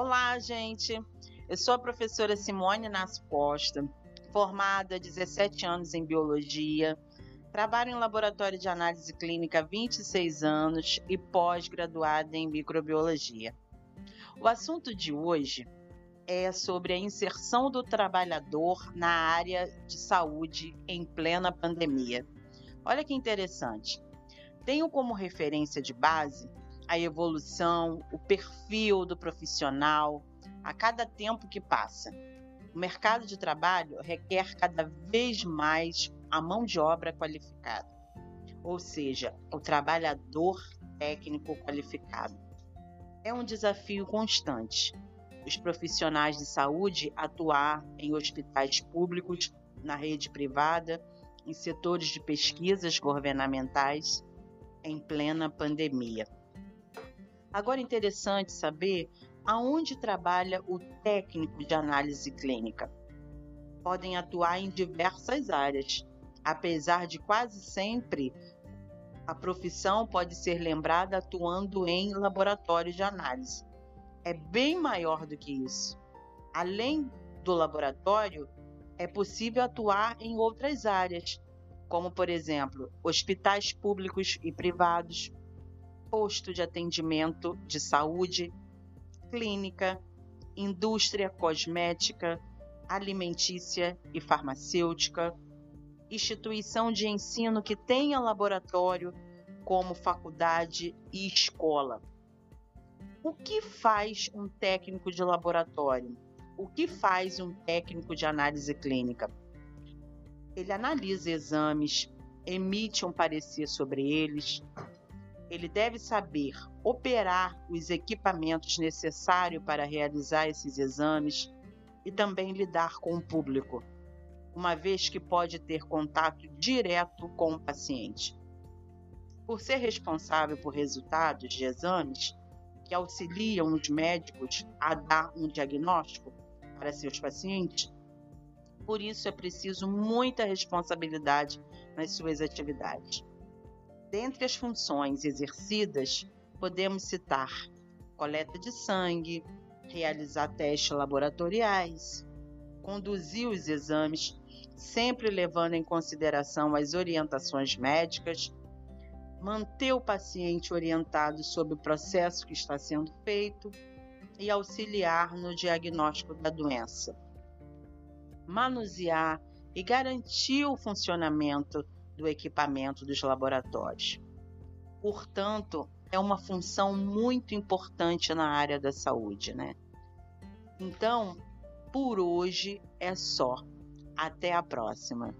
Olá, gente. Eu sou a professora Simone Nas Costa, formada há 17 anos em biologia, trabalho em laboratório de análise clínica há 26 anos e pós-graduada em microbiologia. O assunto de hoje é sobre a inserção do trabalhador na área de saúde em plena pandemia. Olha que interessante. Tenho como referência de base a evolução, o perfil do profissional a cada tempo que passa. O mercado de trabalho requer cada vez mais a mão de obra qualificada, ou seja, o trabalhador técnico qualificado. É um desafio constante. Os profissionais de saúde atuar em hospitais públicos, na rede privada, em setores de pesquisas governamentais, em plena pandemia. Agora, interessante saber aonde trabalha o técnico de análise clínica. Podem atuar em diversas áreas, apesar de quase sempre a profissão pode ser lembrada atuando em laboratório de análise. É bem maior do que isso. Além do laboratório, é possível atuar em outras áreas, como, por exemplo, hospitais públicos e privados, posto de atendimento de saúde, clínica, indústria cosmética, alimentícia e farmacêutica, instituição de ensino que tenha laboratório, como faculdade e escola. O que faz um técnico de laboratório? O que faz um técnico de análise clínica? Ele analisa exames, emite um parecer sobre eles, ele deve saber operar os equipamentos necessários para realizar esses exames e também lidar com o público, uma vez que pode ter contato direto com o paciente. Por ser responsável por resultados de exames que auxiliam os médicos a dar um diagnóstico para seus pacientes, por isso é preciso muita responsabilidade nas suas atividades. Dentre as funções exercidas, podemos citar coleta de sangue, realizar testes laboratoriais, conduzir os exames, sempre levando em consideração as orientações médicas, manter o paciente orientado sobre o processo que está sendo feito e auxiliar no diagnóstico da doença. Manusear e garantir o funcionamento do equipamento dos laboratórios. Portanto, é uma função muito importante na área da saúde, né? Então, por hoje é só. Até a próxima.